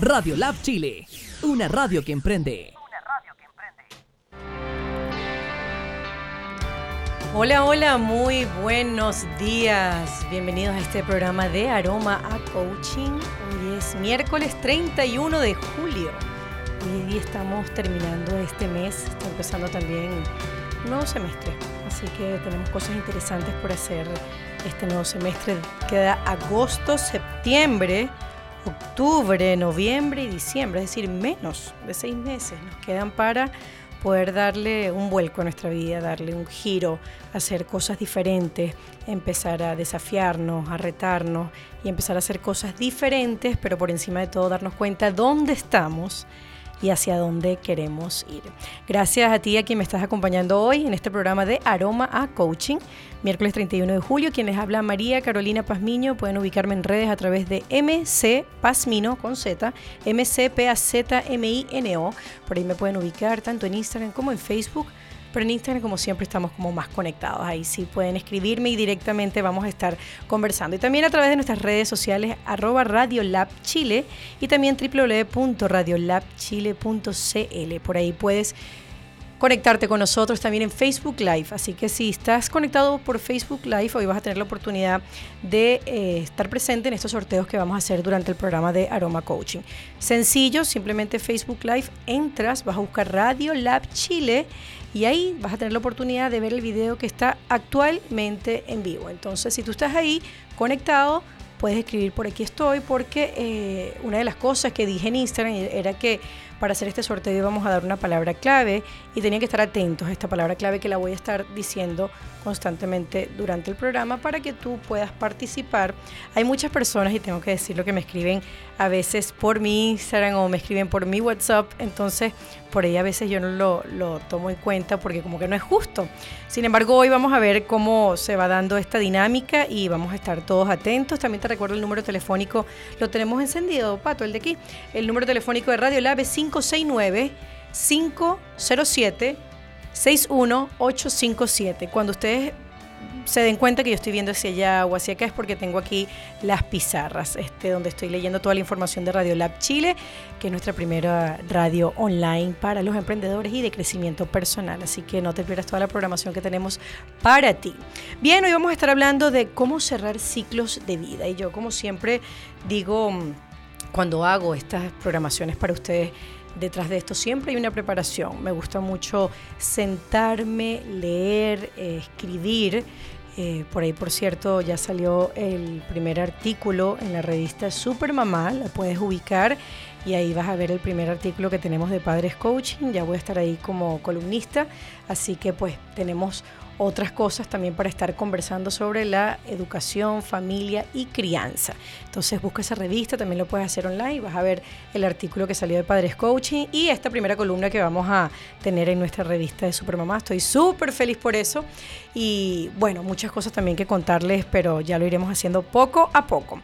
Radio Lab Chile, una radio que emprende. Hola, hola, muy buenos días. Bienvenidos a este programa de Aroma a Coaching. Hoy es miércoles 31 de julio. Día estamos terminando este mes, está empezando también un nuevo semestre. Así que tenemos cosas interesantes por hacer este nuevo semestre. Queda agosto, septiembre octubre, noviembre y diciembre, es decir, menos de seis meses nos quedan para poder darle un vuelco a nuestra vida, darle un giro, hacer cosas diferentes, empezar a desafiarnos, a retarnos y empezar a hacer cosas diferentes, pero por encima de todo darnos cuenta dónde estamos y hacia dónde queremos ir. Gracias a ti a quien me estás acompañando hoy en este programa de Aroma a Coaching, miércoles 31 de julio. Quien les habla María Carolina Pazmiño, pueden ubicarme en redes a través de MC Pazmino con Z, M-C-P-A-Z-M-I-N-O. Por ahí me pueden ubicar tanto en Instagram como en Facebook pero en Instagram como siempre estamos como más conectados. Ahí sí pueden escribirme y directamente vamos a estar conversando. Y también a través de nuestras redes sociales arroba Radiolab Chile y también www.radiolabchile.cl. Por ahí puedes conectarte con nosotros también en Facebook Live. Así que si estás conectado por Facebook Live, hoy vas a tener la oportunidad de eh, estar presente en estos sorteos que vamos a hacer durante el programa de Aroma Coaching. Sencillo, simplemente Facebook Live, entras, vas a buscar Radio Lab Chile y ahí vas a tener la oportunidad de ver el video que está actualmente en vivo. Entonces, si tú estás ahí conectado, puedes escribir por aquí estoy, porque eh, una de las cosas que dije en Instagram era que para hacer este sorteo íbamos a dar una palabra clave y tenían que estar atentos a esta palabra clave que la voy a estar diciendo constantemente durante el programa para que tú puedas participar. Hay muchas personas, y tengo que decirlo, que me escriben a veces por mi Instagram o me escriben por mi WhatsApp, entonces por ahí a veces yo no lo, lo tomo en cuenta porque como que no es justo. Sin embargo, hoy vamos a ver cómo se va dando esta dinámica y vamos a estar todos atentos. También te recuerdo el número telefónico, lo tenemos encendido, Pato, el de aquí. El número telefónico de Radio Lab es 569 507 61857. Cuando ustedes se den cuenta que yo estoy viendo hacia allá o hacia acá es porque tengo aquí las pizarras, este, donde estoy leyendo toda la información de Radio Lab Chile, que es nuestra primera radio online para los emprendedores y de crecimiento personal. Así que no te pierdas toda la programación que tenemos para ti. Bien, hoy vamos a estar hablando de cómo cerrar ciclos de vida. Y yo, como siempre, digo, cuando hago estas programaciones para ustedes, detrás de esto siempre hay una preparación. Me gusta mucho sentarme, leer, eh, escribir. Eh, por ahí, por cierto, ya salió el primer artículo en la revista Super Mamá, la puedes ubicar y ahí vas a ver el primer artículo que tenemos de Padres Coaching. Ya voy a estar ahí como columnista, así que pues tenemos otras cosas también para estar conversando sobre la educación, familia y crianza. Entonces busca esa revista, también lo puedes hacer online, vas a ver el artículo que salió de Padres Coaching y esta primera columna que vamos a tener en nuestra revista de Supermamá. Estoy súper feliz por eso y bueno, muchas cosas también que contarles, pero ya lo iremos haciendo poco a poco.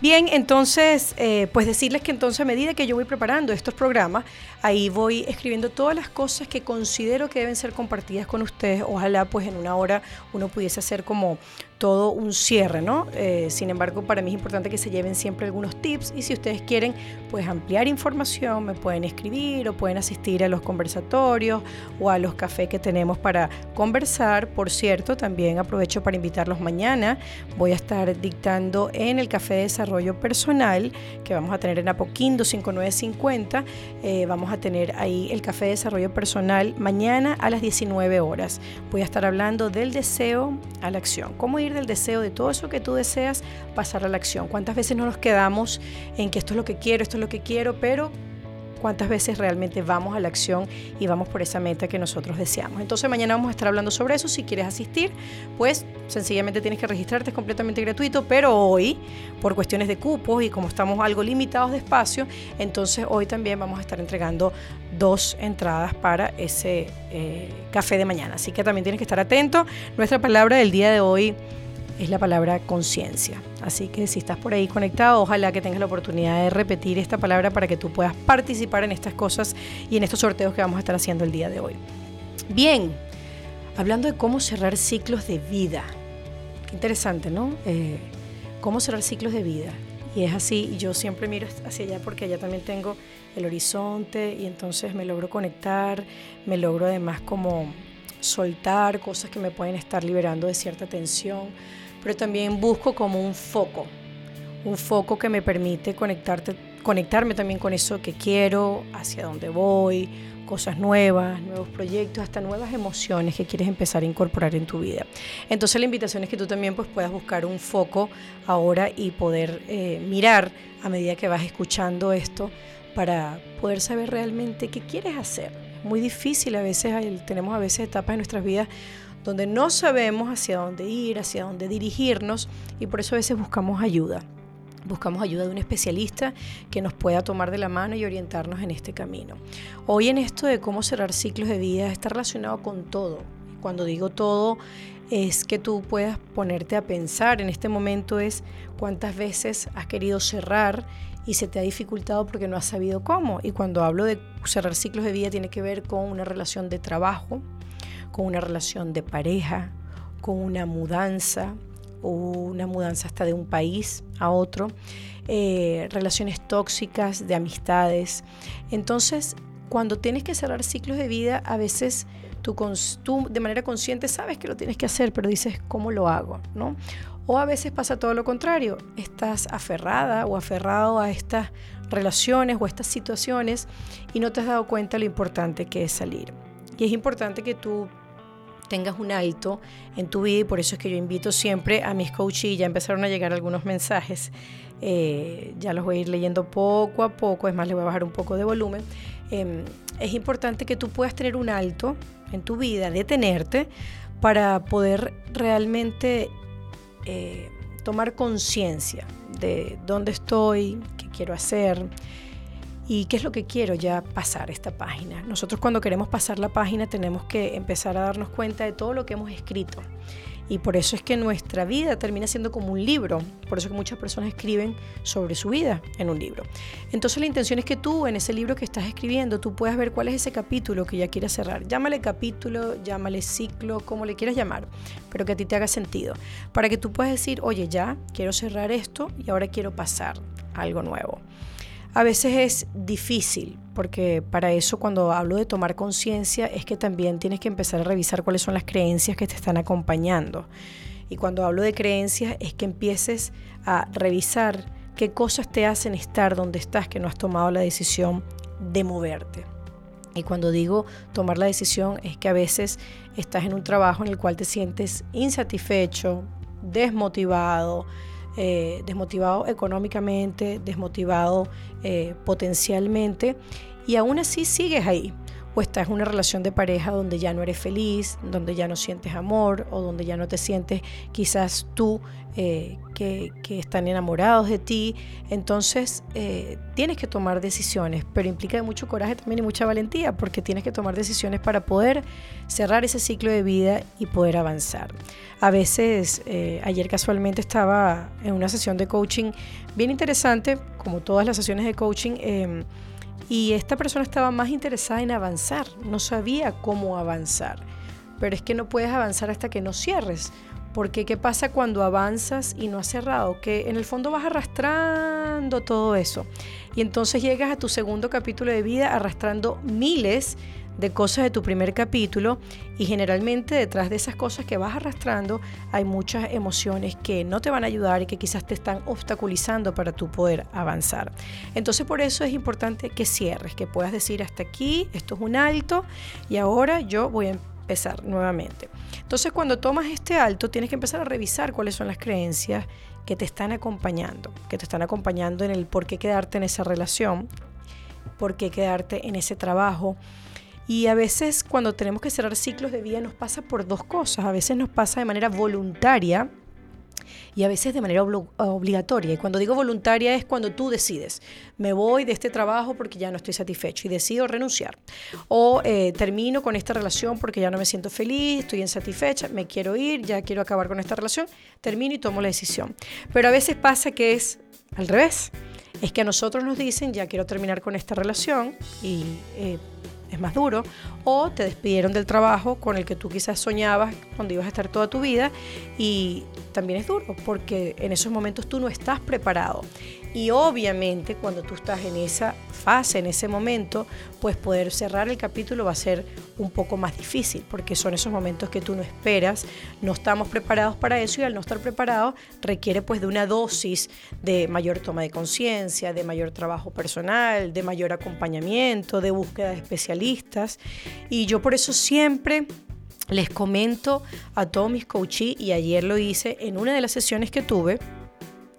Bien, entonces, eh, pues decirles que entonces a medida que yo voy preparando estos programas, ahí voy escribiendo todas las cosas que considero que deben ser compartidas con ustedes. Ojalá pues en una hora uno pudiese hacer como todo un cierre, ¿no? Eh, sin embargo, para mí es importante que se lleven siempre algunos tips y si ustedes quieren, pues ampliar información, me pueden escribir o pueden asistir a los conversatorios o a los cafés que tenemos para conversar. Por cierto, también aprovecho para invitarlos mañana. Voy a estar dictando en el Café de Desarrollo Personal que vamos a tener en Apoquindo 5950. Eh, vamos a tener ahí el Café de Desarrollo Personal mañana a las 19 horas. Voy a estar hablando del deseo a la acción. ¿Cómo ir del deseo de todo eso que tú deseas, pasar a la acción. ¿Cuántas veces no nos quedamos en que esto es lo que quiero, esto es lo que quiero, pero cuántas veces realmente vamos a la acción y vamos por esa meta que nosotros deseamos. Entonces mañana vamos a estar hablando sobre eso. Si quieres asistir, pues sencillamente tienes que registrarte, es completamente gratuito, pero hoy, por cuestiones de cupos y como estamos algo limitados de espacio, entonces hoy también vamos a estar entregando dos entradas para ese eh, café de mañana. Así que también tienes que estar atento. Nuestra palabra del día de hoy es la palabra conciencia. Así que si estás por ahí conectado, ojalá que tengas la oportunidad de repetir esta palabra para que tú puedas participar en estas cosas y en estos sorteos que vamos a estar haciendo el día de hoy. Bien, hablando de cómo cerrar ciclos de vida. Qué interesante, ¿no? Eh, cómo cerrar ciclos de vida. Y es así, yo siempre miro hacia allá porque allá también tengo el horizonte y entonces me logro conectar, me logro además como soltar cosas que me pueden estar liberando de cierta tensión, pero también busco como un foco, un foco que me permite conectarte, conectarme también con eso que quiero, hacia dónde voy, cosas nuevas, nuevos proyectos, hasta nuevas emociones que quieres empezar a incorporar en tu vida. Entonces la invitación es que tú también pues, puedas buscar un foco ahora y poder eh, mirar a medida que vas escuchando esto para poder saber realmente qué quieres hacer. Muy difícil a veces, tenemos a veces etapas en nuestras vidas donde no sabemos hacia dónde ir, hacia dónde dirigirnos y por eso a veces buscamos ayuda. Buscamos ayuda de un especialista que nos pueda tomar de la mano y orientarnos en este camino. Hoy en esto de cómo cerrar ciclos de vida está relacionado con todo. Cuando digo todo es que tú puedas ponerte a pensar en este momento es cuántas veces has querido cerrar y se te ha dificultado porque no has sabido cómo. Y cuando hablo de cerrar ciclos de vida tiene que ver con una relación de trabajo, con una relación de pareja, con una mudanza, una mudanza hasta de un país a otro, eh, relaciones tóxicas, de amistades. Entonces, cuando tienes que cerrar ciclos de vida, a veces tú, tú, de manera consciente sabes que lo tienes que hacer, pero dices, ¿cómo lo hago? ¿no? O a veces pasa todo lo contrario, estás aferrada o aferrado a estas relaciones o estas situaciones y no te has dado cuenta lo importante que es salir. Y es importante que tú tengas un alto en tu vida y por eso es que yo invito siempre a mis coaches, ya empezaron a llegar algunos mensajes, eh, ya los voy a ir leyendo poco a poco, es más, le voy a bajar un poco de volumen. Em, es importante que tú puedas tener un alto en tu vida, detenerte, para poder realmente eh, tomar conciencia de dónde estoy, qué quiero hacer, ¿Y qué es lo que quiero ya pasar esta página? Nosotros cuando queremos pasar la página tenemos que empezar a darnos cuenta de todo lo que hemos escrito. Y por eso es que nuestra vida termina siendo como un libro. Por eso que muchas personas escriben sobre su vida en un libro. Entonces la intención es que tú en ese libro que estás escribiendo, tú puedas ver cuál es ese capítulo que ya quieres cerrar. Llámale capítulo, llámale ciclo, como le quieras llamar, pero que a ti te haga sentido. Para que tú puedas decir, oye, ya quiero cerrar esto y ahora quiero pasar algo nuevo. A veces es difícil, porque para eso cuando hablo de tomar conciencia es que también tienes que empezar a revisar cuáles son las creencias que te están acompañando. Y cuando hablo de creencias es que empieces a revisar qué cosas te hacen estar donde estás, que no has tomado la decisión de moverte. Y cuando digo tomar la decisión es que a veces estás en un trabajo en el cual te sientes insatisfecho, desmotivado, eh, desmotivado económicamente, desmotivado eh, potencialmente, y aún así sigues ahí. O estás en una relación de pareja donde ya no eres feliz, donde ya no sientes amor o donde ya no te sientes quizás tú eh, que, están enamorados de ti. Entonces eh, tienes que tomar decisiones, pero implica mucho coraje también y mucha valentía porque tienes que tomar decisiones para poder cerrar ese ciclo de vida y poder avanzar. A veces, eh, ayer casualmente estaba en una sesión de coaching bien interesante, como todas las sesiones de coaching. Y esta persona estaba más interesada en avanzar, no sabía cómo avanzar. Pero es que no puedes avanzar hasta que no cierres. Porque ¿qué pasa cuando avanzas y no has cerrado? Que en el fondo vas arrastrando todo eso. Y entonces llegas a tu segundo capítulo de vida arrastrando miles cosas de tu primer capítulo y generalmente detrás de esas cosas que vas arrastrando hay muchas emociones que no te van a ayudar y que quizás te están obstaculizando para tu poder avanzar. Entonces por eso es importante que cierres, que puedas decir hasta aquí, esto es un alto y ahora yo voy a empezar nuevamente. Entonces cuando tomas este alto tienes que empezar a revisar cuáles son las creencias que te están acompañando, que te están acompañando en el por qué quedarte en esa relación, por qué quedarte en ese trabajo. Y a veces cuando tenemos que cerrar ciclos de vida nos pasa por dos cosas. A veces nos pasa de manera voluntaria y a veces de manera obligatoria. Y cuando digo voluntaria es cuando tú decides, me voy de este trabajo porque ya no estoy satisfecho y decido renunciar. O eh, termino con esta relación porque ya no me siento feliz, estoy insatisfecha, me quiero ir, ya quiero acabar con esta relación, termino y tomo la decisión. Pero a veces pasa que es al revés. Es que a nosotros nos dicen, ya quiero terminar con esta relación y... Eh, es más duro, o te despidieron del trabajo con el que tú quizás soñabas cuando ibas a estar toda tu vida y también es duro porque en esos momentos tú no estás preparado. Y obviamente cuando tú estás en esa fase, en ese momento, pues poder cerrar el capítulo va a ser un poco más difícil, porque son esos momentos que tú no esperas, no estamos preparados para eso y al no estar preparados requiere pues de una dosis de mayor toma de conciencia, de mayor trabajo personal, de mayor acompañamiento, de búsqueda de especialistas. Y yo por eso siempre les comento a todos mis coaches y ayer lo hice en una de las sesiones que tuve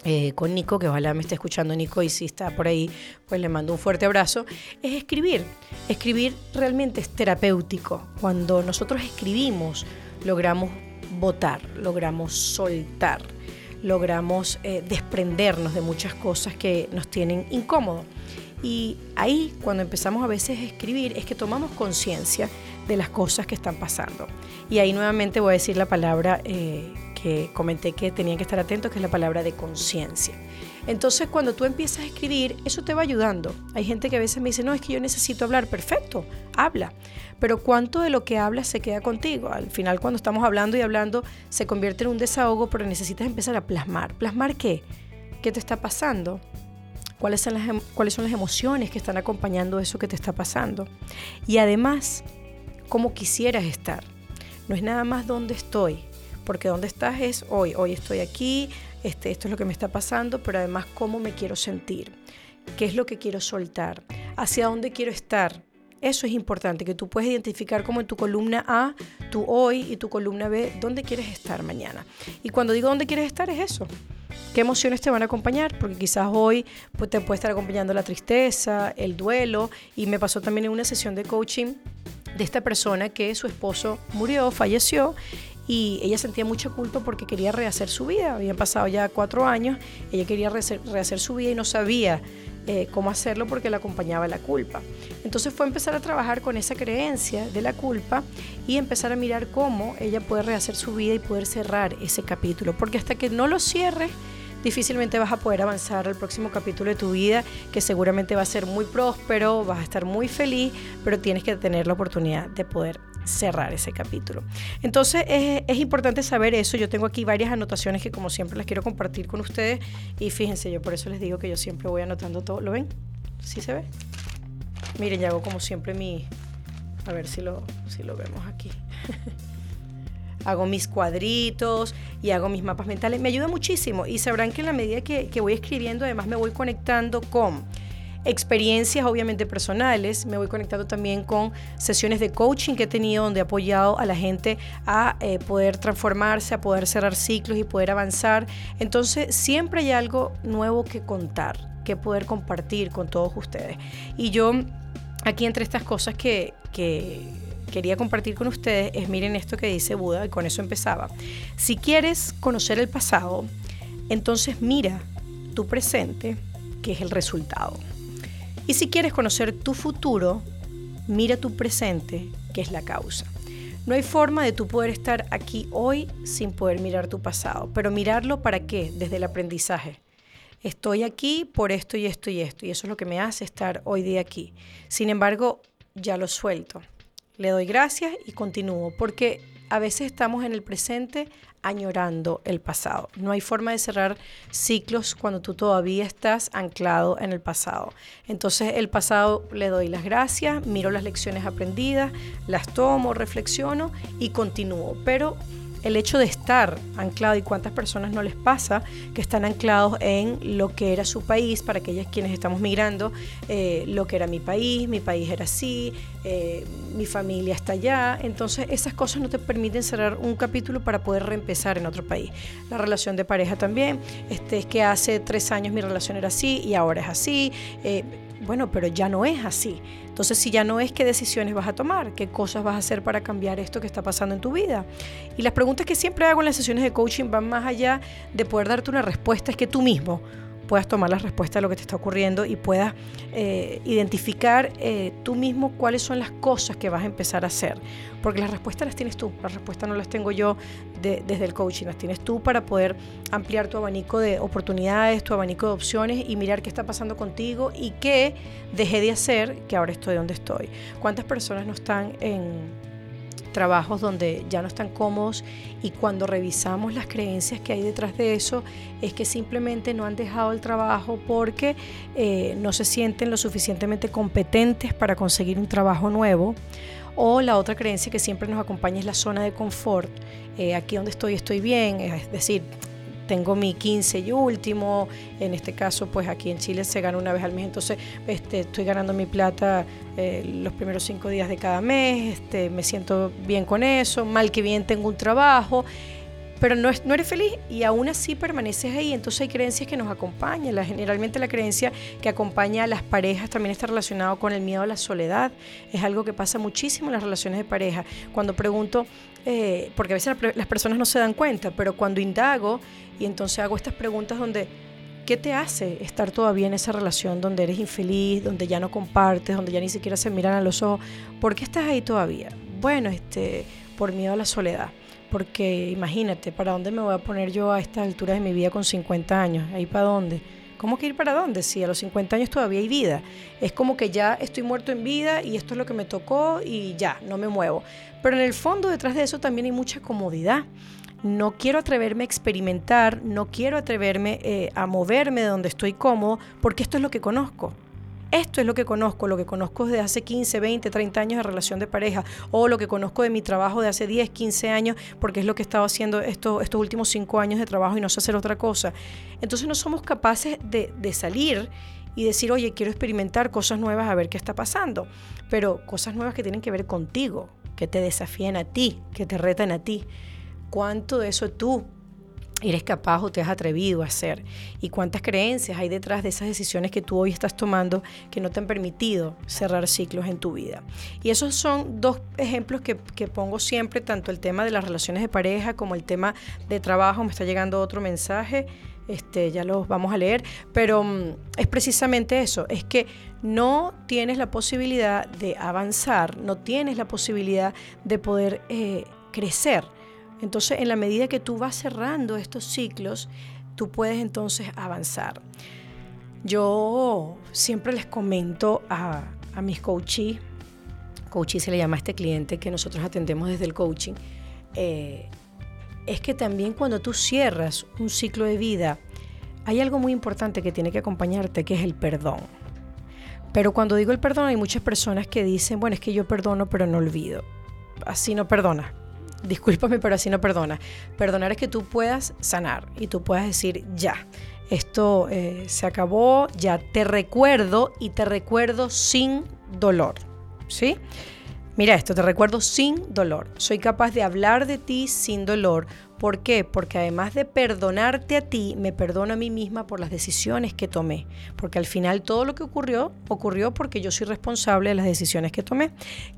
eh, con Nico, que ojalá me esté escuchando Nico y si está por ahí, pues le mando un fuerte abrazo, es escribir. Escribir realmente es terapéutico. Cuando nosotros escribimos, logramos votar, logramos soltar, logramos eh, desprendernos de muchas cosas que nos tienen incómodos. Y ahí, cuando empezamos a veces a escribir, es que tomamos conciencia de las cosas que están pasando. Y ahí nuevamente voy a decir la palabra eh, que comenté que tenían que estar atentos, que es la palabra de conciencia. Entonces, cuando tú empiezas a escribir, eso te va ayudando. Hay gente que a veces me dice, no, es que yo necesito hablar. Perfecto, habla. Pero ¿cuánto de lo que hablas se queda contigo? Al final, cuando estamos hablando y hablando, se convierte en un desahogo, pero necesitas empezar a plasmar. ¿Plasmar qué? ¿Qué te está pasando? ¿Cuáles son las, em, cuáles son las emociones que están acompañando eso que te está pasando? Y además, ¿cómo quisieras estar? No es nada más dónde estoy, porque dónde estás es hoy, hoy estoy aquí, este, esto es lo que me está pasando, pero además cómo me quiero sentir, qué es lo que quiero soltar, hacia dónde quiero estar. Eso es importante, que tú puedes identificar como en tu columna A, tu hoy y tu columna B, dónde quieres estar mañana. Y cuando digo dónde quieres estar es eso. ¿Qué emociones te van a acompañar? Porque quizás hoy pues, te puede estar acompañando la tristeza, el duelo. Y me pasó también en una sesión de coaching de esta persona que su esposo murió, falleció y ella sentía mucha culpa porque quería rehacer su vida. Habían pasado ya cuatro años, ella quería rehacer, su vida y no sabía eh, cómo hacerlo porque la acompañaba la culpa. Entonces fue empezar a trabajar con esa creencia de la culpa y empezar a mirar cómo ella puede rehacer su vida y poder cerrar ese capítulo. Porque hasta que no lo cierres, difícilmente vas a poder avanzar al próximo capítulo de tu vida, que seguramente va a ser muy próspero, vas a estar muy feliz, pero tienes que tener la oportunidad de poder cerrar ese capítulo. Entonces es, importante saber eso. Yo tengo aquí varias anotaciones que como siempre las quiero compartir con ustedes y fíjense, yo por eso les digo que yo siempre voy anotando todo. ¿Lo ven? ¿Sí se ve? Miren, ya hago como siempre mi... A ver si lo, si lo vemos aquí. hago mis cuadritos y hago mis mapas mentales. Me ayuda muchísimo y sabrán que en la medida que, que voy escribiendo, además me voy conectando con experiencias obviamente personales, me voy conectando también con sesiones de coaching que he tenido donde he apoyado a la gente a eh, poder transformarse, a poder cerrar ciclos y poder avanzar. Entonces siempre hay algo nuevo que contar, que poder compartir con todos ustedes. Y yo aquí entre estas cosas que, que quería compartir con ustedes es miren esto que dice Buda y con eso empezaba. Si quieres conocer el pasado, entonces mira tu presente, que es el resultado. Y si quieres conocer tu futuro, mira tu presente, que es la causa. No hay forma de tú poder estar aquí hoy sin poder mirar tu pasado, pero mirarlo para qué? Desde el aprendizaje. Estoy aquí por esto y esto y esto, y eso es lo que me hace estar hoy día aquí. Sin embargo, ya lo suelto. Le doy gracias y continúo, porque a veces estamos en el presente añorando el pasado. No hay forma de cerrar ciclos cuando tú todavía estás anclado en el pasado. Entonces el pasado le doy las gracias, miro las lecciones aprendidas, las tomo, reflexiono y continúo. Pero el hecho de estar anclado y cuántas personas no les pasa que están anclados en lo que era su país, para aquellas quienes estamos migrando, eh, lo que era mi país, mi país era así, eh, mi familia está allá, entonces esas cosas no te permiten cerrar un capítulo para poder reempezar en otro país. La relación de pareja también, este, es que hace tres años mi relación era así y ahora es así. Eh, bueno, pero ya no es así. Entonces, si ya no es, ¿qué decisiones vas a tomar? ¿Qué cosas vas a hacer para cambiar esto que está pasando en tu vida? Y las preguntas que siempre hago en las sesiones de coaching van más allá de poder darte una respuesta, es que tú mismo puedas tomar la respuesta a lo que te está ocurriendo y puedas eh, identificar eh, tú mismo cuáles son las cosas que vas a empezar a hacer. Porque las respuestas las tienes tú, las respuestas no las tengo yo desde el coaching, las tienes tú para poder ampliar tu abanico de oportunidades, tu abanico de opciones y mirar qué está pasando contigo y qué dejé de hacer que ahora estoy donde estoy. ¿Cuántas personas no están en trabajos donde ya no están cómodos y cuando revisamos las creencias que hay detrás de eso es que simplemente no han dejado el trabajo porque eh, no se sienten lo suficientemente competentes para conseguir un trabajo nuevo. O la otra creencia que siempre nos acompaña es la zona de confort. Eh, aquí donde estoy estoy bien, es decir, tengo mi 15 y último, en este caso pues aquí en Chile se gana una vez al mes, entonces este, estoy ganando mi plata eh, los primeros cinco días de cada mes, este, me siento bien con eso, mal que bien tengo un trabajo, pero no, no eres feliz y aún así permaneces ahí, entonces hay creencias que nos acompañan, la, generalmente la creencia que acompaña a las parejas también está relacionado con el miedo a la soledad, es algo que pasa muchísimo en las relaciones de pareja, cuando pregunto, eh, porque a veces las personas no se dan cuenta, pero cuando indago, y entonces hago estas preguntas donde, ¿qué te hace estar todavía en esa relación donde eres infeliz, donde ya no compartes, donde ya ni siquiera se miran a los ojos? ¿Por qué estás ahí todavía? Bueno, este, por miedo a la soledad. Porque imagínate, ¿para dónde me voy a poner yo a esta altura de mi vida con 50 años? ¿Ahí para dónde? ¿Cómo que ir para dónde? Si a los 50 años todavía hay vida. Es como que ya estoy muerto en vida y esto es lo que me tocó y ya, no me muevo. Pero en el fondo detrás de eso también hay mucha comodidad no quiero atreverme a experimentar, no quiero atreverme eh, a moverme de donde estoy cómodo, porque esto es lo que conozco. Esto es lo que conozco, lo que conozco desde hace 15, 20, 30 años de relación de pareja, o lo que conozco de mi trabajo de hace 10, 15 años, porque es lo que he estado haciendo estos, últimos 5 años de trabajo y no sé hacer otra cosa. Entonces no somos capaces de, de salir y decir, oye, quiero experimentar cosas nuevas a ver qué está pasando, pero cosas nuevas que tienen que ver contigo, que te desafíen a ti, que te retan a ti cuánto de eso tú eres capaz o te has atrevido a hacer y cuántas creencias hay detrás de esas decisiones que tú hoy estás tomando que no te han permitido cerrar ciclos en tu vida. Y esos son dos ejemplos que, pongo siempre, tanto el tema de las relaciones de pareja como el tema de trabajo. Me está llegando otro mensaje, este, ya los vamos a leer, pero mm, es precisamente eso, es que no tienes la posibilidad de avanzar, no tienes la posibilidad de poder eh, crecer entonces, en la medida que tú vas cerrando estos ciclos, tú puedes entonces avanzar. Yo siempre les comento a, mis coaches, coachee se le llama a este cliente que nosotros atendemos desde el coaching, eh, es que también cuando tú cierras un ciclo de vida, hay algo muy importante que tiene que acompañarte, que es el perdón. Pero cuando digo el perdón, hay muchas personas que dicen, bueno, es que yo perdono, pero no olvido. Así no perdona discúlpame, pero así no perdona. Perdonar es que tú puedas sanar y tú puedas decir, ya, esto eh, se acabó, ya te recuerdo y te recuerdo sin dolor. ¿Sí? Mira esto, te recuerdo sin dolor. Soy capaz de hablar de ti sin dolor ¿Por qué? Porque además de perdonarte a ti, me perdono a mí misma por las decisiones que tomé. Porque al final todo lo que ocurrió, ocurrió porque yo soy responsable de las decisiones que tomé.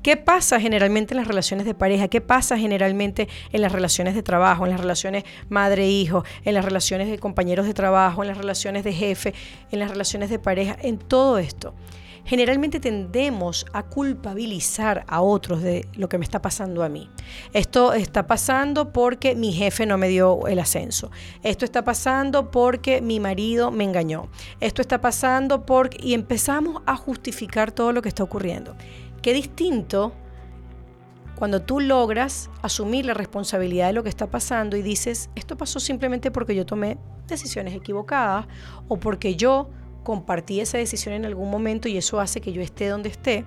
¿Qué pasa generalmente en las relaciones de pareja? ¿Qué pasa generalmente en las relaciones de trabajo, en las relaciones madre-hijo, en las relaciones de compañeros de trabajo, en las relaciones de jefe, en las relaciones de pareja, en todo esto? Generalmente tendemos a culpabilizar a otros de lo que me está pasando a mí. Esto está pasando porque mi jefe no me dio el ascenso. Esto está pasando porque mi marido me engañó. Esto está pasando porque... Y empezamos a justificar todo lo que está ocurriendo. Qué distinto cuando tú logras asumir la responsabilidad de lo que está pasando y dices, esto pasó simplemente porque yo tomé decisiones equivocadas o porque yo compartí esa decisión en algún momento y eso hace que yo esté donde esté.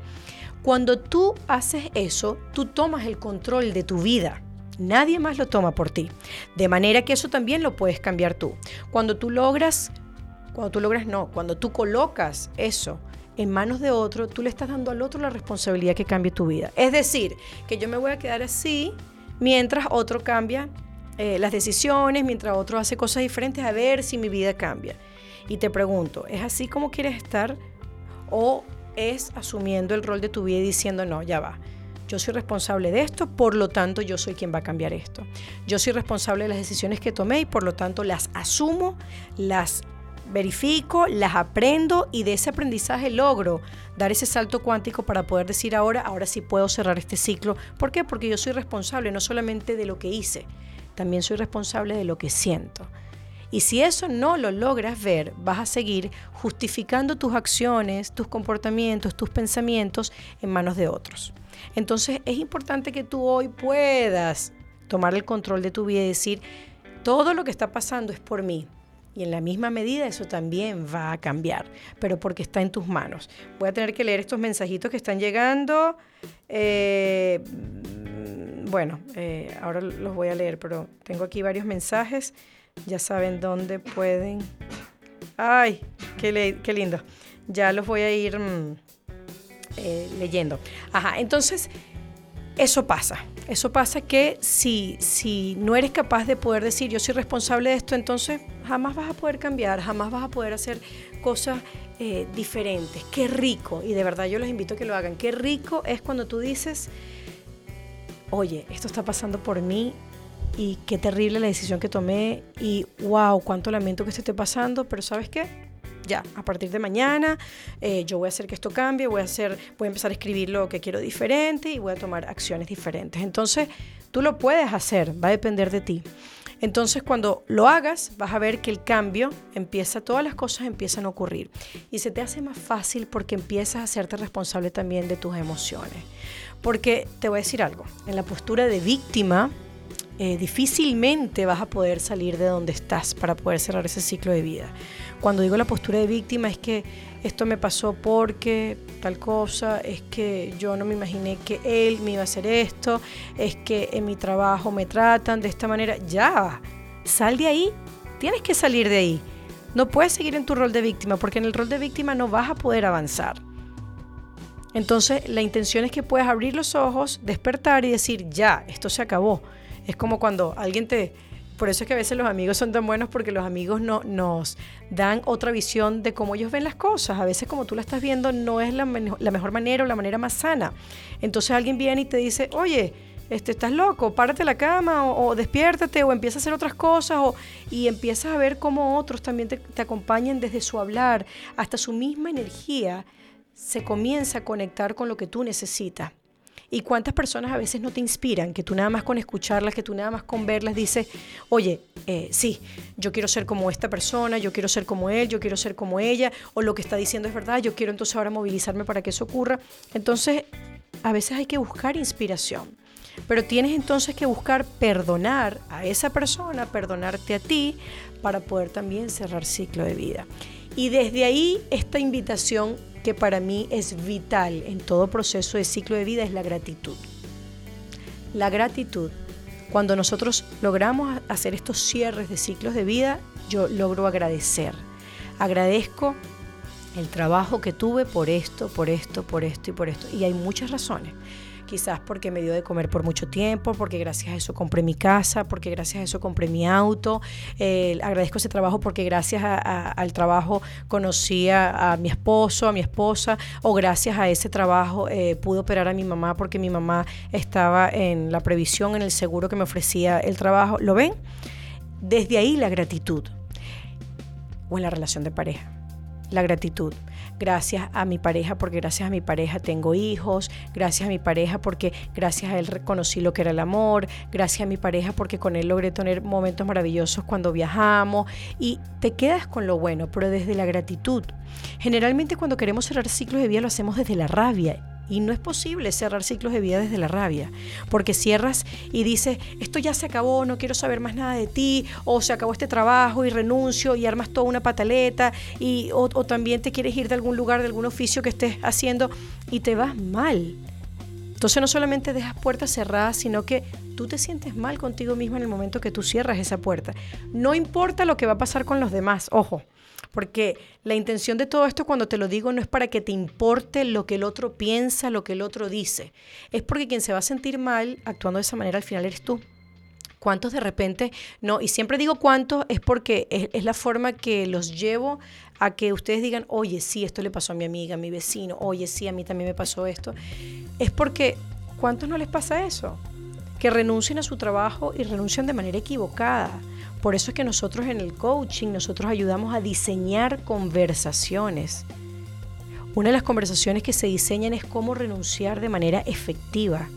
Cuando tú haces eso, tú tomas el control de tu vida. Nadie más lo toma por ti. De manera que eso también lo puedes cambiar tú. Cuando tú logras, cuando tú logras no, cuando tú colocas eso en manos de otro, tú le estás dando al otro la responsabilidad que cambie tu vida. Es decir, que yo me voy a quedar así mientras otro cambia eh, las decisiones, mientras otro hace cosas diferentes, a ver si mi vida cambia. Y te pregunto, ¿es así como quieres estar? ¿O es asumiendo el rol de tu vida y diciendo, no, ya va? Yo soy responsable de esto, por lo tanto yo soy quien va a cambiar esto. Yo soy responsable de las decisiones que tomé y por lo tanto las asumo, las verifico, las aprendo y de ese aprendizaje logro dar ese salto cuántico para poder decir ahora, ahora sí puedo cerrar este ciclo. ¿Por qué? Porque yo soy responsable no solamente de lo que hice, también soy responsable de lo que siento. Y si eso no lo logras ver, vas a seguir justificando tus acciones, tus comportamientos, tus pensamientos en manos de otros. Entonces es importante que tú hoy puedas tomar el control de tu vida y decir, todo lo que está pasando es por mí. Y en la misma medida eso también va a cambiar, pero porque está en tus manos. Voy a tener que leer estos mensajitos que están llegando. Eh, bueno, eh, ahora los voy a leer, pero tengo aquí varios mensajes. Ya saben dónde pueden. ¡Ay! ¡Qué, lindo! Ya los voy a ir mm, eh, leyendo. Ajá, entonces, eso pasa. Eso pasa que si, si no eres capaz de poder decir yo soy responsable de esto, entonces jamás vas a poder cambiar, jamás vas a poder hacer cosas eh, diferentes. Qué rico, y de verdad yo los invito a que lo hagan. Qué rico es cuando tú dices, oye, esto está pasando por mí y qué terrible la decisión que tomé y wow, cuánto lamento que esto esté pasando, pero ¿sabes qué? Ya, a partir de mañana eh, yo voy a hacer que esto cambie, voy a, hacer, voy a empezar a escribir lo que quiero diferente y voy a tomar acciones diferentes. Entonces, tú lo puedes hacer, va a depender de ti. Entonces, cuando lo hagas, vas a ver que el cambio empieza, todas las cosas empiezan a ocurrir. Y se te hace más fácil porque empiezas a hacerte responsable también de tus emociones. Porque te voy a decir algo, en la postura de víctima, eh, difícilmente vas a poder salir de donde estás para poder cerrar ese ciclo de vida. Cuando digo la postura de víctima es que esto me pasó porque tal cosa, es que yo no me imaginé que él me iba a hacer esto, es que en mi trabajo me tratan de esta manera. Ya, sal de ahí, tienes que salir de ahí. No puedes seguir en tu rol de víctima porque en el rol de víctima no vas a poder avanzar. Entonces la intención es que puedas abrir los ojos, despertar y decir, ya, esto se acabó. Es como cuando alguien te... Por eso es que a veces los amigos son tan buenos porque los amigos no, nos dan otra visión de cómo ellos ven las cosas. A veces como tú la estás viendo no es la, mejor manera o la manera más sana. Entonces alguien viene y te dice, oye, este, estás loco, párate la cama o, despiértate o empieza a hacer otras cosas o, y empiezas a ver cómo otros también te, te acompañan desde su hablar hasta su misma energía se comienza a conectar con lo que tú necesitas. ¿Y cuántas personas a veces no te inspiran? Que tú nada más con escucharlas, que tú nada más con verlas dices, oye, eh, sí, yo quiero ser como esta persona, yo quiero ser como él, yo quiero ser como ella, o lo que está diciendo es verdad, yo quiero entonces ahora movilizarme para que eso ocurra. Entonces, a veces hay que buscar inspiración. Pero tienes entonces que buscar perdonar a esa persona, perdonarte a ti, para poder también cerrar ciclo de vida. Y desde ahí esta invitación que para mí es vital en todo proceso de ciclo de vida es la gratitud. La gratitud. Cuando nosotros logramos hacer estos cierres de ciclos de vida, yo logro agradecer. Agradezco el trabajo que tuve por esto, por esto, por esto y por esto. Y hay muchas razones quizás porque me dio de comer por mucho tiempo, porque gracias a eso compré mi casa, porque gracias a eso compré mi auto. Eh, agradezco ese trabajo porque gracias al trabajo conocí a, mi esposo, a mi esposa, o gracias a ese trabajo eh, pude operar a mi mamá porque mi mamá estaba en la previsión, en el seguro que me ofrecía el trabajo. ¿Lo ven? Desde ahí la gratitud o en la relación de pareja. La gratitud gracias a mi pareja porque gracias a mi pareja tengo hijos, gracias a mi pareja porque gracias a él reconocí lo que era el amor, gracias a mi pareja porque con él logré tener momentos maravillosos cuando viajamos y te quedas con lo bueno, pero desde la gratitud. Generalmente cuando queremos cerrar ciclos de vida lo hacemos desde la rabia y no es posible cerrar ciclos de vida desde la rabia, porque cierras y dices, esto ya se acabó, no quiero saber más nada de ti, o se acabó este trabajo y renuncio y armas toda una pataleta, y, o, o también te quieres ir de algún lugar, de algún oficio que estés haciendo y te vas mal. Entonces no solamente dejas puertas cerradas, sino que tú te sientes mal contigo mismo en el momento que tú cierras esa puerta. No importa lo que va a pasar con los demás, ojo, porque la intención de todo esto cuando te lo digo no es para que te importe lo que el otro piensa, lo que el otro dice. Es porque quien se va a sentir mal actuando de esa manera al final eres tú. ¿Cuántos de repente no? Y siempre digo cuántos es porque es, la forma que los llevo a que ustedes digan, oye, sí, esto le pasó a mi amiga, a mi vecino, oye, sí, a mí también me pasó esto. Es porque, ¿cuántos no les pasa eso? Que renuncian a su trabajo y renuncian de manera equivocada por eso es que nosotros en el coaching, nosotros ayudamos a diseñar conversaciones. Una de las conversaciones que se diseñan es cómo renunciar de manera efectiva.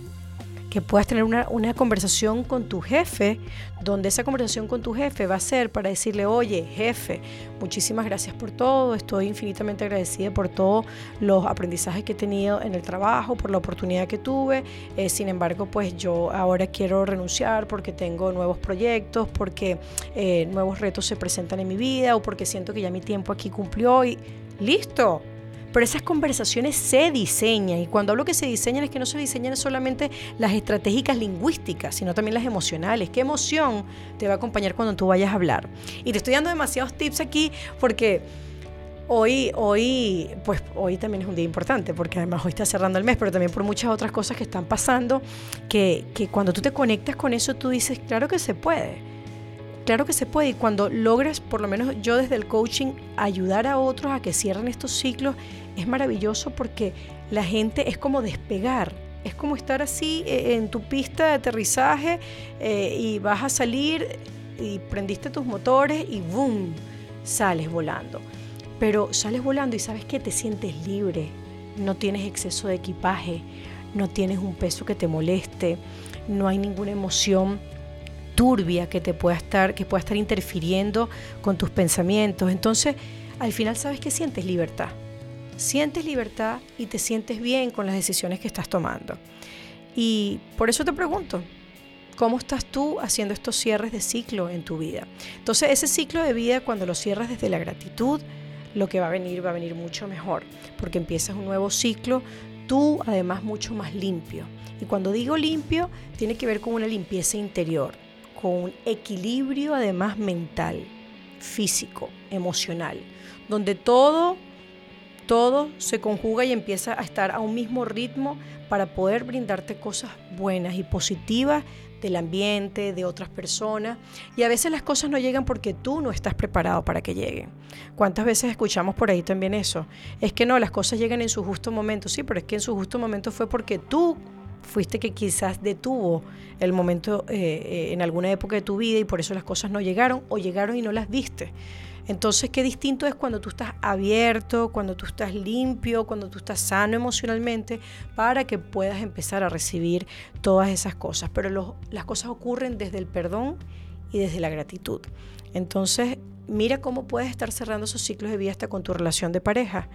Que puedas tener una, una, conversación con tu jefe, donde esa conversación con tu jefe va a ser para decirle, oye, jefe, muchísimas gracias por todo, estoy infinitamente agradecida por todos los aprendizajes que he tenido en el trabajo, por la oportunidad que tuve, eh, sin embargo, pues yo ahora quiero renunciar porque tengo nuevos proyectos, porque eh, nuevos retos se presentan en mi vida o porque siento que ya mi tiempo aquí cumplió y listo pero esas conversaciones se diseñan y cuando hablo que se diseñan es que no se diseñan solamente las estratégicas lingüísticas, sino también las emocionales. ¿Qué emoción te va a acompañar cuando tú vayas a hablar? Y te estoy dando demasiados tips aquí porque hoy, hoy, pues hoy también es un día importante, porque además hoy está cerrando el mes, pero también por muchas otras cosas que están pasando, que, que cuando tú te conectas con eso, tú dices, claro que se puede claro que se puede y cuando logres, por lo menos yo desde el coaching, ayudar a otros a que cierren estos ciclos, es maravilloso porque la gente es como despegar. Es como estar así eh, en tu pista de aterrizaje eh, y vas a salir y prendiste tus motores y ¡boom! sales volando. Pero sales volando y sabes que te sientes libre, no tienes exceso de equipaje, no tienes un peso que te moleste, no hay ninguna emoción turbia que te pueda estar, que pueda estar interfiriendo con tus pensamientos. Entonces, al final sabes que sientes libertad. Sientes libertad y te sientes bien con las decisiones que estás tomando. Y por eso te pregunto, ¿cómo estás tú haciendo estos cierres de ciclo en tu vida? Entonces, ese ciclo de vida, cuando lo cierras desde la gratitud, lo que va a venir va a venir mucho mejor, porque empiezas un nuevo ciclo, tú además mucho más limpio. Y cuando digo limpio, tiene que ver con una limpieza interior con un equilibrio además mental, físico, emocional, donde todo, todo se conjuga y empieza a estar a un mismo ritmo para poder brindarte cosas buenas y positivas del ambiente, de otras personas. Y a veces las cosas no llegan porque tú no estás preparado para que lleguen. ¿Cuántas veces escuchamos por ahí también eso? Es que no, las cosas llegan en su justo momento. Sí, pero es que en su justo momento fue porque tú fuiste que quizás detuvo el momento eh, eh, en alguna época de tu vida y por eso las cosas no llegaron o llegaron y no las viste. Entonces, qué distinto es cuando tú estás abierto, cuando tú estás limpio, cuando tú estás sano emocionalmente, para que puedas empezar a recibir todas esas cosas. Pero las cosas ocurren desde el perdón y desde la gratitud. Entonces, mira cómo puedes estar cerrando esos ciclos de vida hasta con tu relación de pareja.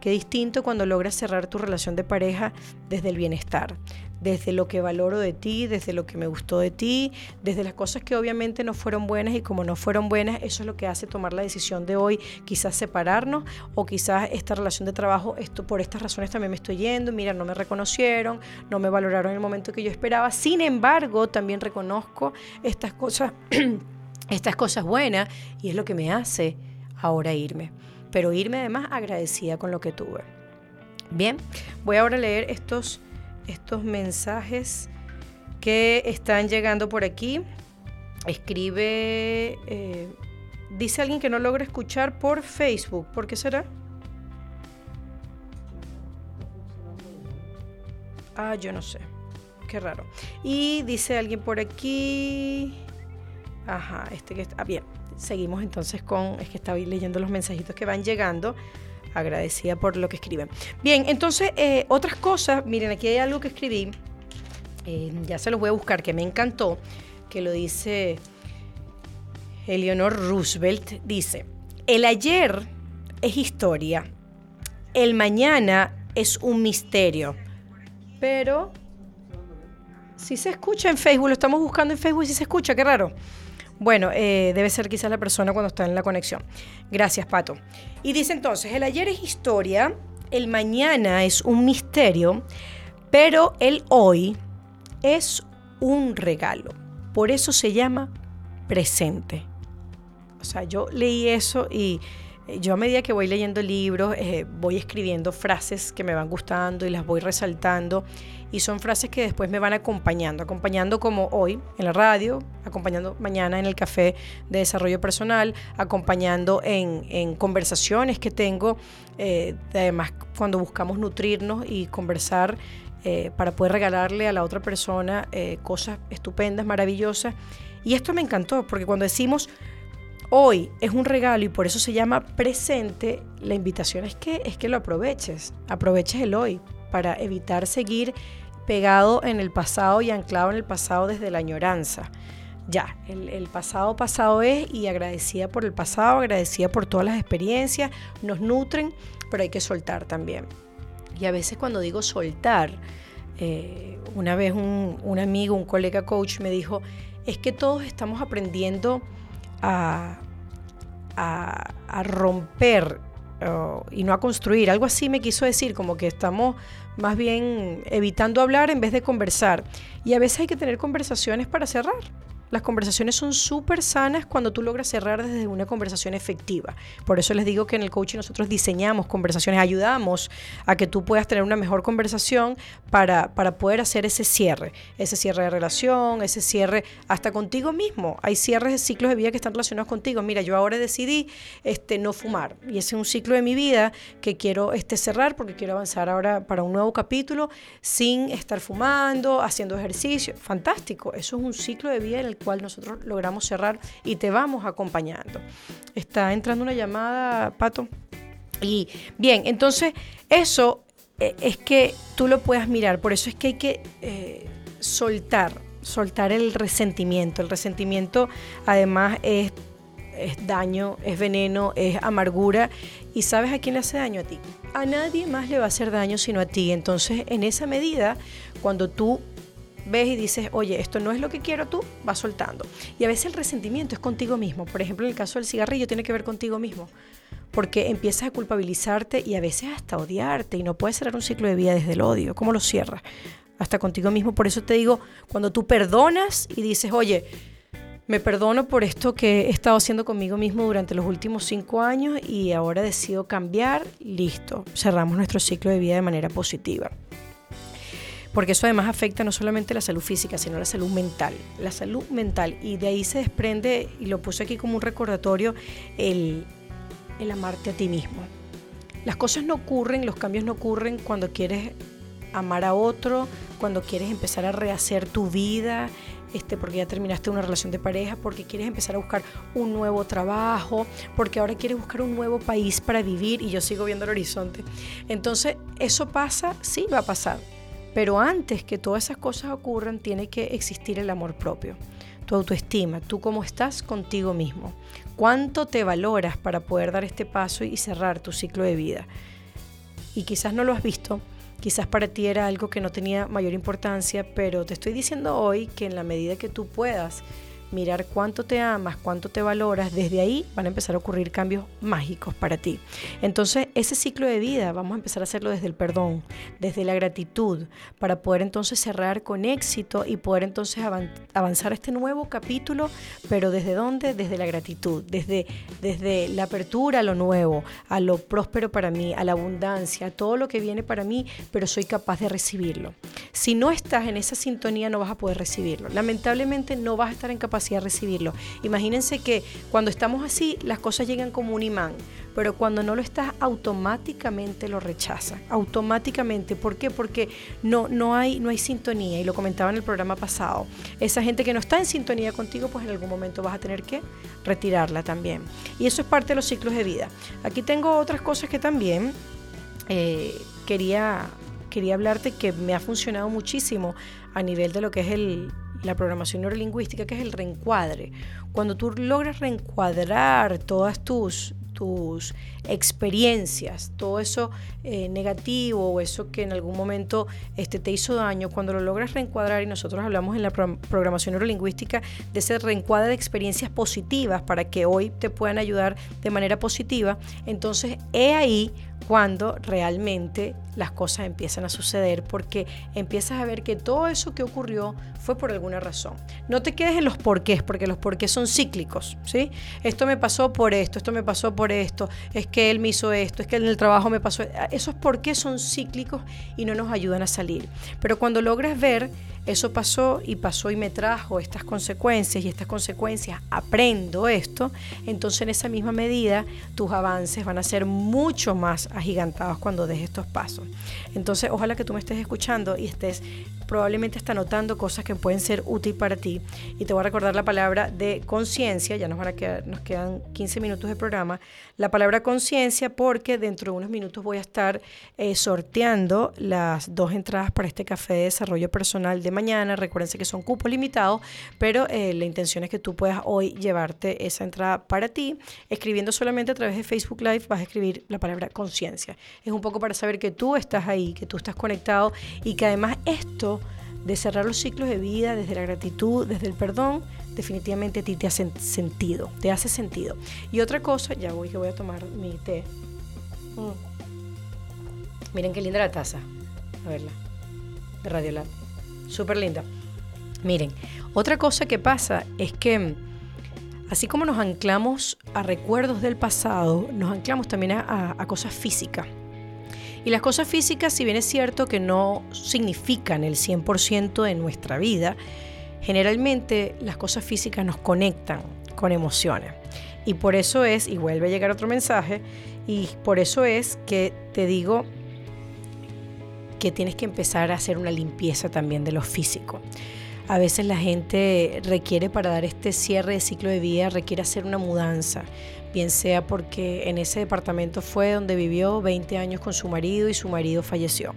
Qué distinto cuando logras cerrar tu relación de pareja desde el bienestar, desde lo que valoro de ti, desde lo que me gustó de ti, desde las cosas que obviamente no fueron buenas y como no fueron buenas, eso es lo que hace tomar la decisión de hoy, quizás separarnos o quizás esta relación de trabajo, esto por estas razones también me estoy yendo, mira, no me reconocieron, no me valoraron en el momento que yo esperaba. Sin embargo, también reconozco estas cosas estas cosas buenas y es lo que me hace ahora irme, pero irme además agradecida con lo que tuve. Bien, voy ahora a leer estos estos mensajes que están llegando por aquí. Escribe, eh, dice alguien que no logra escuchar por Facebook. ¿Por qué será? Ah, yo no sé. Qué raro. Y dice alguien por aquí. Ajá, este que está. Ah, bien. Seguimos entonces con. Es que estaba leyendo los mensajitos que van llegando agradecida por lo que escriben. Bien, entonces, eh, otras cosas, miren, aquí hay algo que escribí, eh, ya se los voy a buscar, que me encantó, que lo dice Eleanor Roosevelt, dice, el ayer es historia, el mañana es un misterio, pero si se escucha en Facebook, lo estamos buscando en Facebook y si se escucha, qué raro. Bueno, eh, debe ser quizás la persona cuando está en la conexión. Gracias, Pato. Y dice entonces, el ayer es historia, el mañana es un misterio, pero el hoy es un regalo. Por eso se llama presente. O sea, yo leí eso y eh, yo a medida que voy leyendo libros, eh, voy escribiendo frases que me van gustando y las voy resaltando. Y son frases que después me van acompañando, acompañando como hoy en la radio, acompañando mañana en el café de desarrollo personal, acompañando en, conversaciones que tengo, eh, además cuando buscamos nutrirnos y conversar para poder regalarle a la otra persona cosas estupendas, maravillosas. Y esto me encantó, porque cuando decimos hoy es un regalo y por eso se llama presente, la invitación es que, es que lo aproveches, aproveches el hoy para evitar seguir pegado en el pasado y anclado en el pasado desde la añoranza. Ya, el, pasado pasado es y agradecida por el pasado, agradecida por todas las experiencias, nos nutren, pero hay que soltar también. Y a veces cuando digo soltar, eh, una vez un, amigo, un colega coach me dijo, es que todos estamos aprendiendo a romper y no a construir. Algo así me quiso decir, como que estamos más bien evitando hablar en vez de conversar. Y a veces hay que tener conversaciones para cerrar. Las conversaciones son súper sanas cuando tú logras cerrar desde una conversación efectiva. Por eso les digo que en el coaching nosotros diseñamos conversaciones, ayudamos a que tú puedas tener una mejor conversación para, para poder hacer ese cierre, ese cierre de relación, ese cierre hasta contigo mismo. Hay cierres de ciclos de vida que están relacionados contigo. Mira, yo ahora decidí este, no fumar y ese es un ciclo de mi vida que quiero este, cerrar porque quiero avanzar ahora para un nuevo capítulo sin estar fumando, haciendo ejercicio. Fantástico, eso es un ciclo de vida en el cual nosotros logramos cerrar y te vamos acompañando. Está entrando una llamada, Pato. Y bien, entonces eso eh, es que tú lo puedas mirar, por eso es que hay que eh, soltar, soltar el resentimiento. El resentimiento además es, es daño, es veneno, es amargura. ¿Y sabes a quién le hace daño a ti? A nadie más le va a hacer daño sino a ti. Entonces, en esa medida, cuando tú ves y dices, oye, esto no es lo que quiero tú, vas soltando. Y a veces el resentimiento es contigo mismo. Por ejemplo, en el caso del cigarrillo tiene que ver contigo mismo. Porque empiezas a culpabilizarte y a veces hasta odiarte y no puedes cerrar un ciclo de vida desde el odio. ¿Cómo lo cierras? Hasta contigo mismo. Por eso te digo, cuando tú perdonas y dices, oye, me perdono por esto que he estado haciendo conmigo mismo durante los últimos cinco años y ahora decido cambiar, listo, cerramos nuestro ciclo de vida de manera positiva porque eso además afecta no solamente la salud física, sino la salud mental. La salud mental, y de ahí se desprende, y lo puse aquí como un recordatorio, el, el amarte a ti mismo. Las cosas no ocurren, los cambios no ocurren cuando quieres amar a otro, cuando quieres empezar a rehacer tu vida, este, porque ya terminaste una relación de pareja, porque quieres empezar a buscar un nuevo trabajo, porque ahora quieres buscar un nuevo país para vivir y yo sigo viendo el horizonte. Entonces, eso pasa, sí va a pasar, pero antes que todas esas cosas ocurran, tiene que existir el amor propio, tu autoestima, tú cómo estás contigo mismo, cuánto te valoras para poder dar este paso y cerrar tu ciclo de vida. Y quizás no lo has visto, quizás para ti era algo que no tenía mayor importancia, pero te estoy diciendo hoy que en la medida que tú puedas mirar cuánto te amas, cuánto te valoras, desde ahí van a empezar a ocurrir cambios mágicos para ti. Entonces, ese ciclo de vida vamos a empezar a hacerlo desde el perdón, desde la gratitud, para poder entonces cerrar con éxito y poder entonces avanzar a este nuevo capítulo, pero desde dónde? Desde la gratitud, desde, desde la apertura a lo nuevo, a lo próspero para mí, a la abundancia, a todo lo que viene para mí, pero soy capaz de recibirlo. Si no estás en esa sintonía, no vas a poder recibirlo. Lamentablemente no vas a estar en capacidad capacidad de recibirlo. Imagínense que cuando estamos así, las cosas llegan como un imán, pero cuando no lo estás, automáticamente lo rechaza. Automáticamente. ¿Por qué? Porque no, no, hay, no hay sintonía, y lo comentaba en el programa pasado. Esa gente que no está en sintonía contigo, pues en algún momento vas a tener que retirarla también. Y eso es parte de los ciclos de vida. Aquí tengo otras cosas que también eh, quería, quería hablarte que me ha funcionado muchísimo a nivel de lo que es el, la programación neurolingüística, que es el reencuadre. Cuando tú logras reencuadrar todas tus, tus experiencias, todo eso eh, negativo o eso que en algún momento este, te hizo daño, cuando lo logras reencuadrar, y nosotros hablamos en la programación neurolingüística de ese reencuadre de experiencias positivas para que hoy te puedan ayudar de manera positiva, entonces he ahí cuando realmente las cosas empiezan a suceder porque empiezas a ver que todo eso que ocurrió fue por alguna razón. No te quedes en los porqués, porque los porqués son cíclicos, ¿sí? Esto me pasó por esto, esto me pasó por esto, es que él me hizo esto, es que en el trabajo me pasó. Esos porqués son cíclicos y no nos ayudan a salir. Pero cuando logras ver eso pasó y pasó y me trajo estas consecuencias y estas consecuencias aprendo esto, entonces en esa misma medida tus avances van a ser mucho más agigantados cuando des estos pasos. Entonces, ojalá que tú me estés escuchando y estés probablemente está notando cosas que pueden ser útiles para ti. Y te voy a recordar la palabra de conciencia, ya nos, van a quedar, nos quedan 15 minutos de programa, la palabra conciencia porque dentro de unos minutos voy a estar eh, sorteando las dos entradas para este café de desarrollo personal de mañana. Recuérdense que son cupos limitados, pero eh, la intención es que tú puedas hoy llevarte esa entrada para ti. Escribiendo solamente a través de Facebook Live vas a escribir la palabra conciencia. Es un poco para saber que tú estás ahí, que tú estás conectado y que además esto de cerrar los ciclos de vida desde la gratitud, desde el perdón, definitivamente a ti te hace sentido, te hace sentido. Y otra cosa, ya voy que voy a tomar mi té. Mm. Miren qué linda la taza. A verla. De Radiolab. Súper linda. Miren, otra cosa que pasa es que así como nos anclamos a recuerdos del pasado, nos anclamos también a, a cosas físicas. Y las cosas físicas, si bien es cierto que no significan el 100% de nuestra vida, generalmente las cosas físicas nos conectan con emociones. Y por eso es, y vuelve a llegar otro mensaje, y por eso es que te digo que tienes que empezar a hacer una limpieza también de lo físico. A veces la gente requiere para dar este cierre de ciclo de vida, requiere hacer una mudanza, bien sea porque en ese departamento fue donde vivió 20 años con su marido y su marido falleció.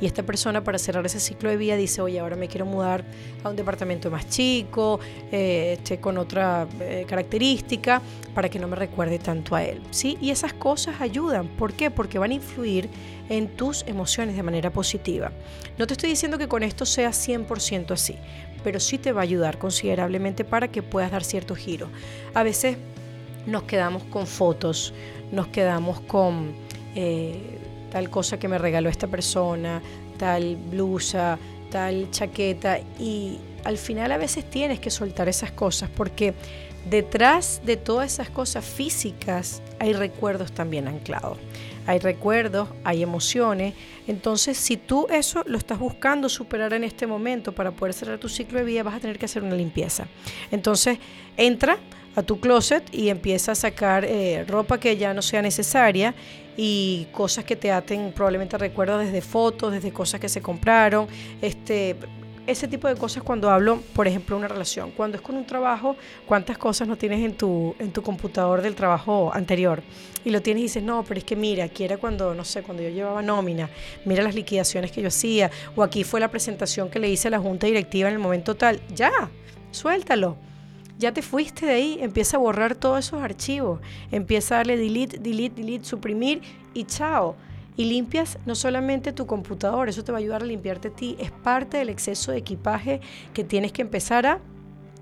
Y esta persona para cerrar ese ciclo de vida dice, oye, ahora me quiero mudar a un departamento más chico, eh, este, con otra eh, característica, para que no me recuerde tanto a él. ¿sí? Y esas cosas ayudan. ¿Por qué? Porque van a influir en tus emociones de manera positiva. No te estoy diciendo que con esto sea 100% así, pero sí te va a ayudar considerablemente para que puedas dar cierto giro. A veces nos quedamos con fotos, nos quedamos con eh, tal cosa que me regaló esta persona, tal blusa, tal chaqueta y al final a veces tienes que soltar esas cosas porque detrás de todas esas cosas físicas hay recuerdos también anclados. Hay recuerdos, hay emociones. Entonces, si tú eso lo estás buscando superar en este momento para poder cerrar tu ciclo de vida, vas a tener que hacer una limpieza. Entonces, entra a tu closet y empieza a sacar eh, ropa que ya no sea necesaria y cosas que te aten probablemente recuerdos desde fotos, desde cosas que se compraron, este ese tipo de cosas cuando hablo, por ejemplo, una relación. Cuando es con un trabajo, ¿cuántas cosas no tienes en tu, en tu computador del trabajo anterior? Y lo tienes y dices, no, pero es que mira, aquí era cuando, no sé, cuando yo llevaba nómina, mira las liquidaciones que yo hacía, o aquí fue la presentación que le hice a la junta directiva en el momento tal. Ya, suéltalo ya te fuiste de ahí, empieza a borrar todos esos archivos, empieza a darle delete, delete, delete, suprimir y chao. Y limpias no solamente tu computador, eso te va a ayudar a limpiarte a ti, es parte del exceso de equipaje que tienes que empezar a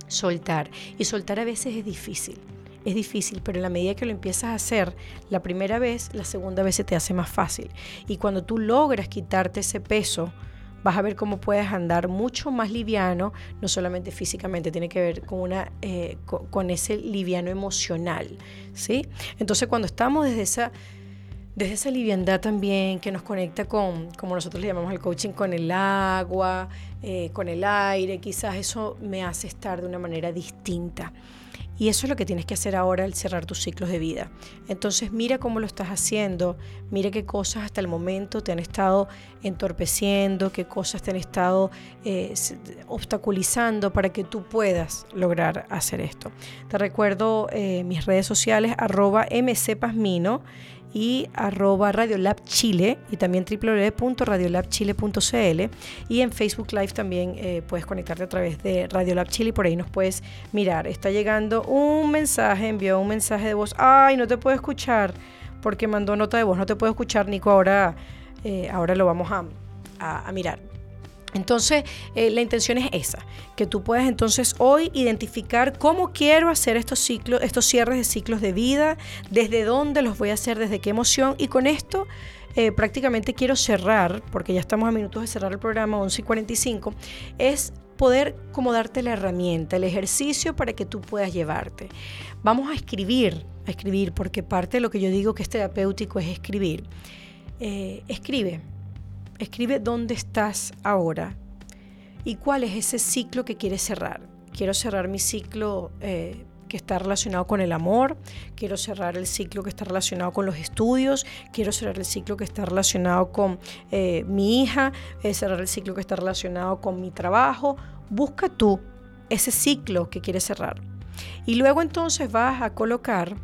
soltar. Y soltar a veces es difícil. Es difícil, pero en la medida que lo empiezas a hacer la primera vez, la segunda vez se te hace más fácil. Y cuando tú logras quitarte ese peso, vas a ver cómo puedes andar mucho más liviano, no solamente físicamente, tiene que ver con, una, eh, con, ese liviano emocional, ¿sí? Entonces cuando estamos desde esa desde esa liviandad también que nos conecta con, como nosotros le llamamos al coaching, con el agua, eh, con el aire, quizás eso me hace estar de una manera distinta. Y eso es lo que tienes que hacer ahora al cerrar tus ciclos de vida. Entonces mira cómo lo estás haciendo, mira qué cosas hasta el momento te han estado entorpeciendo, qué cosas te han estado eh, obstaculizando para que tú puedas lograr hacer esto. Te recuerdo eh, mis redes sociales arroba y arroba Radiolab Chile y también www.radiolabchile.cl y en Facebook Live también eh, puedes conectarte a través de Radiolab Chile y por ahí nos puedes mirar. Está llegando un mensaje, envió un mensaje de voz. Ay, no te puedo escuchar porque mandó nota de voz. No te puedo escuchar, Nico. Ahora, eh, ahora lo vamos a, a mirar. Entonces, eh, la intención es esa, que tú puedas entonces hoy identificar cómo quiero hacer estos ciclos, estos cierres de ciclos de vida, desde dónde los voy a hacer, desde qué emoción, y con esto eh, prácticamente quiero cerrar, porque ya estamos a minutos de cerrar el programa 11 y 45, es poder como darte la herramienta, el ejercicio para que tú puedas llevarte. Vamos a escribir, a escribir, porque parte de lo que yo digo que es terapéutico es escribir. Eh, escribe, Escribe dónde estás ahora y cuál es ese ciclo que quieres cerrar. Quiero cerrar mi ciclo eh, que está relacionado con el amor, quiero cerrar el ciclo que está relacionado con los estudios, quiero cerrar el ciclo que está relacionado con eh, mi hija, eh, cerrar el ciclo que está relacionado con mi trabajo. Busca tú ese ciclo que quieres cerrar. Y luego entonces vas a colocar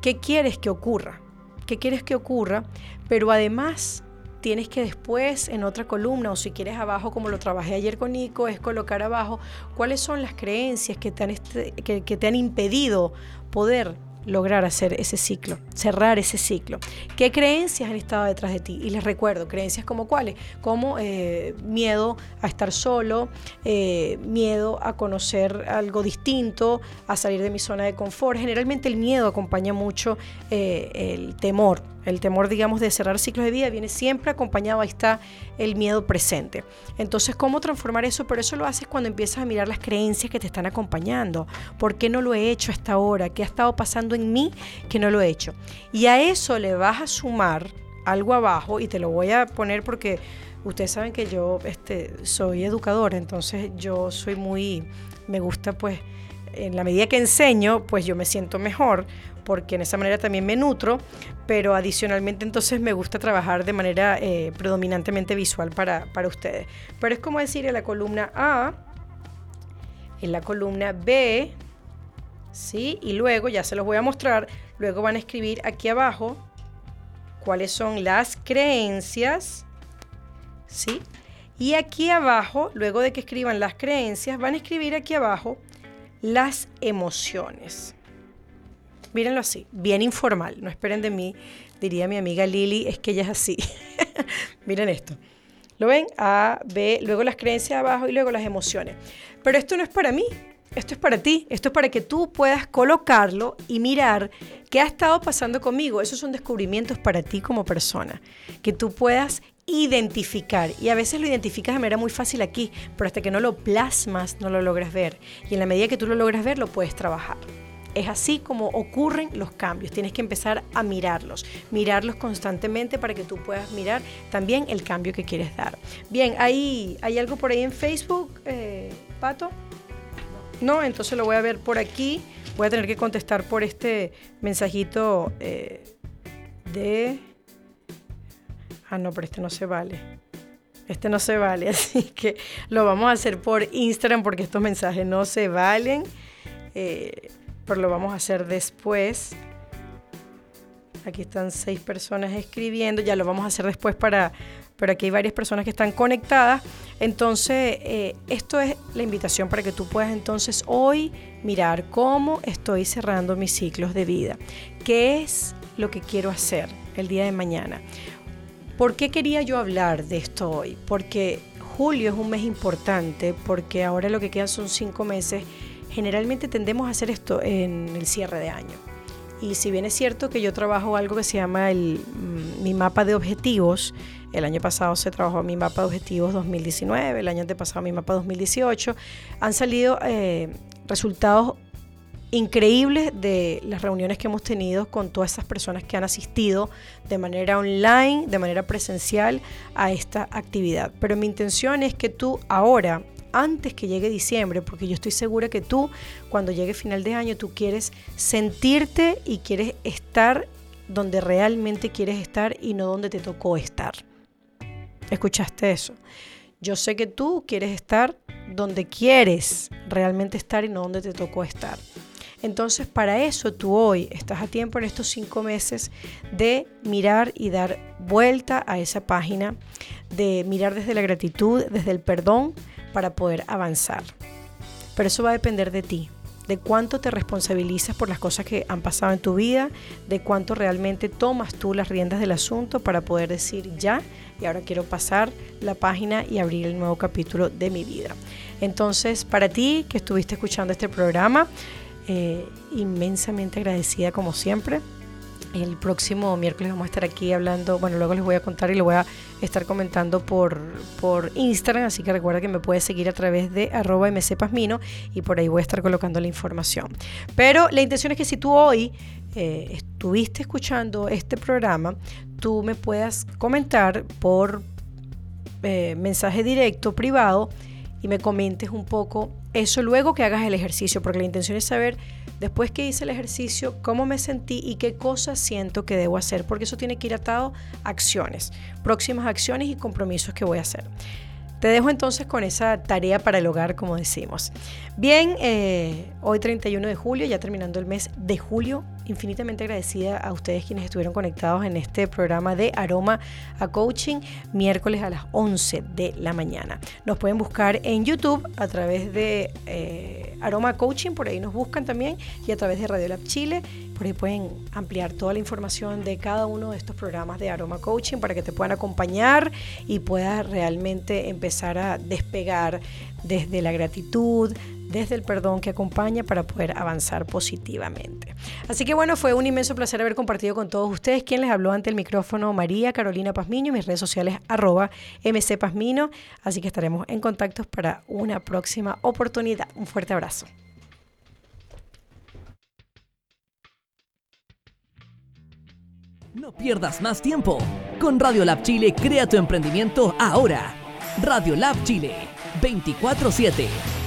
qué quieres que ocurra, qué quieres que ocurra, pero además tienes que después en otra columna o si quieres abajo como lo trabajé ayer con Nico es colocar abajo cuáles son las creencias que te han, este, que, que te han impedido poder lograr hacer ese ciclo, cerrar ese ciclo. ¿Qué creencias han estado detrás de ti? Y les recuerdo, creencias como cuáles, como eh, miedo a estar solo, eh, miedo a conocer algo distinto, a salir de mi zona de confort. Generalmente el miedo acompaña mucho eh, el temor. El temor, digamos, de cerrar ciclos de vida viene siempre acompañado, ahí está el miedo presente. Entonces, ¿cómo transformar eso? Pero eso lo haces cuando empiezas a mirar las creencias que te están acompañando. ¿Por qué no lo he hecho hasta ahora? ¿Qué ha estado pasando en mí que no lo he hecho? Y a eso le vas a sumar algo abajo y te lo voy a poner porque ustedes saben que yo este, soy educadora, entonces yo soy muy, me gusta pues, en la medida que enseño, pues yo me siento mejor porque en esa manera también me nutro, pero adicionalmente entonces me gusta trabajar de manera eh, predominantemente visual para, para ustedes. Pero es como decir en la columna A, en la columna B, ¿sí? Y luego, ya se los voy a mostrar, luego van a escribir aquí abajo cuáles son las creencias, ¿sí? Y aquí abajo, luego de que escriban las creencias, van a escribir aquí abajo las emociones mírenlo así, bien informal, no esperen de mí, diría mi amiga Lili, es que ella es así. Miren esto. ¿Lo ven? A, B, luego las creencias abajo y luego las emociones. Pero esto no es para mí, esto es para ti, esto es para que tú puedas colocarlo y mirar qué ha estado pasando conmigo. Esos son descubrimientos para ti como persona, que tú puedas identificar. Y a veces lo identificas de manera muy fácil aquí, pero hasta que no lo plasmas no lo logras ver. Y en la medida que tú lo logras ver, lo puedes trabajar. Es así como ocurren los cambios. Tienes que empezar a mirarlos, mirarlos constantemente para que tú puedas mirar también el cambio que quieres dar. Bien, ¿hay, ¿hay algo por ahí en Facebook, eh, Pato? No, entonces lo voy a ver por aquí. Voy a tener que contestar por este mensajito eh, de... Ah, no, pero este no se vale. Este no se vale, así que lo vamos a hacer por Instagram porque estos mensajes no se valen. Eh, pero lo vamos a hacer después. Aquí están seis personas escribiendo, ya lo vamos a hacer después para, pero aquí hay varias personas que están conectadas. Entonces, eh, esto es la invitación para que tú puedas entonces hoy mirar cómo estoy cerrando mis ciclos de vida. ¿Qué es lo que quiero hacer el día de mañana? ¿Por qué quería yo hablar de esto hoy? Porque julio es un mes importante, porque ahora lo que quedan son cinco meses generalmente tendemos a hacer esto en el cierre de año. Y si bien es cierto que yo trabajo algo que se llama el, mm, mi mapa de objetivos, el año pasado se trabajó mi mapa de objetivos 2019, el año antepasado mi mapa 2018, han salido eh, resultados increíbles de las reuniones que hemos tenido con todas esas personas que han asistido de manera online, de manera presencial a esta actividad. Pero mi intención es que tú ahora, antes que llegue diciembre, porque yo estoy segura que tú, cuando llegue final de año, tú quieres sentirte y quieres estar donde realmente quieres estar y no donde te tocó estar. ¿Escuchaste eso? Yo sé que tú quieres estar donde quieres realmente estar y no donde te tocó estar. Entonces, para eso tú hoy estás a tiempo en estos cinco meses de mirar y dar vuelta a esa página, de mirar desde la gratitud, desde el perdón, para poder avanzar. Pero eso va a depender de ti, de cuánto te responsabilizas por las cosas que han pasado en tu vida, de cuánto realmente tomas tú las riendas del asunto para poder decir ya y ahora quiero pasar la página y abrir el nuevo capítulo de mi vida. Entonces, para ti que estuviste escuchando este programa, eh, inmensamente agradecida como siempre. El próximo miércoles vamos a estar aquí hablando, bueno, luego les voy a contar y lo voy a estar comentando por, por Instagram, así que recuerda que me puedes seguir a través de arroba mcpasmino y por ahí voy a estar colocando la información. Pero la intención es que si tú hoy eh, estuviste escuchando este programa, tú me puedas comentar por eh, mensaje directo, privado, y me comentes un poco eso luego que hagas el ejercicio, porque la intención es saber después que hice el ejercicio cómo me sentí y qué cosas siento que debo hacer, porque eso tiene que ir atado a acciones, próximas acciones y compromisos que voy a hacer. Te dejo entonces con esa tarea para el hogar, como decimos. Bien, eh, hoy 31 de julio, ya terminando el mes de julio, infinitamente agradecida a ustedes quienes estuvieron conectados en este programa de Aroma a Coaching, miércoles a las 11 de la mañana. Nos pueden buscar en YouTube a través de eh, Aroma Coaching, por ahí nos buscan también, y a través de Radio Lab Chile. Por ahí pueden ampliar toda la información de cada uno de estos programas de Aroma Coaching para que te puedan acompañar y puedas realmente empezar a despegar desde la gratitud, desde el perdón que acompaña para poder avanzar positivamente. Así que bueno, fue un inmenso placer haber compartido con todos ustedes. Quien les habló ante el micrófono, María Carolina Pazmiño, mis redes sociales arroba mcpazmino. Así que estaremos en contacto para una próxima oportunidad. Un fuerte abrazo. No pierdas más tiempo. Con Radio Lab Chile, crea tu emprendimiento ahora. Radio Lab Chile, 24-7